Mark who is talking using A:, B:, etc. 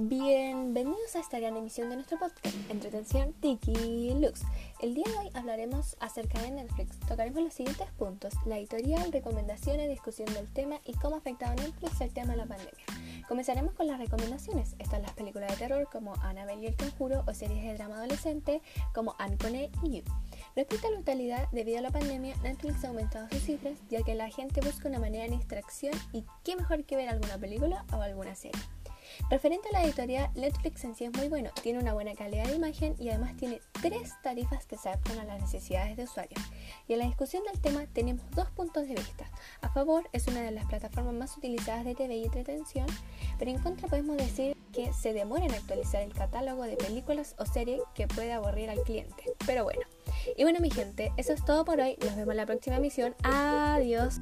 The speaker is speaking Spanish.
A: Bienvenidos a esta gran emisión de nuestro podcast, Entretención Tiki Lux. El día de hoy hablaremos acerca de Netflix. Tocaremos los siguientes puntos: la editorial, recomendaciones, discusión del tema y cómo ha afectado a Netflix el tema de la pandemia. Comenzaremos con las recomendaciones. Están las películas de terror como Annabelle y el Conjuro o series de drama adolescente como Ancone y You. Respecto a la brutalidad, debido a la pandemia, Netflix ha aumentado sus cifras ya que la gente busca una manera de distracción y qué mejor que ver alguna película o alguna serie. Referente a la editorial, Netflix en sí es muy bueno, tiene una buena calidad de imagen y además tiene tres tarifas que se adaptan a las necesidades de usuarios. Y en la discusión del tema tenemos dos puntos de vista. A favor es una de las plataformas más utilizadas de TV y entretención, pero en contra podemos decir que se demora en actualizar el catálogo de películas o series que puede aburrir al cliente. Pero bueno. Y bueno mi gente, eso es todo por hoy. Nos vemos en la próxima emisión. Adiós.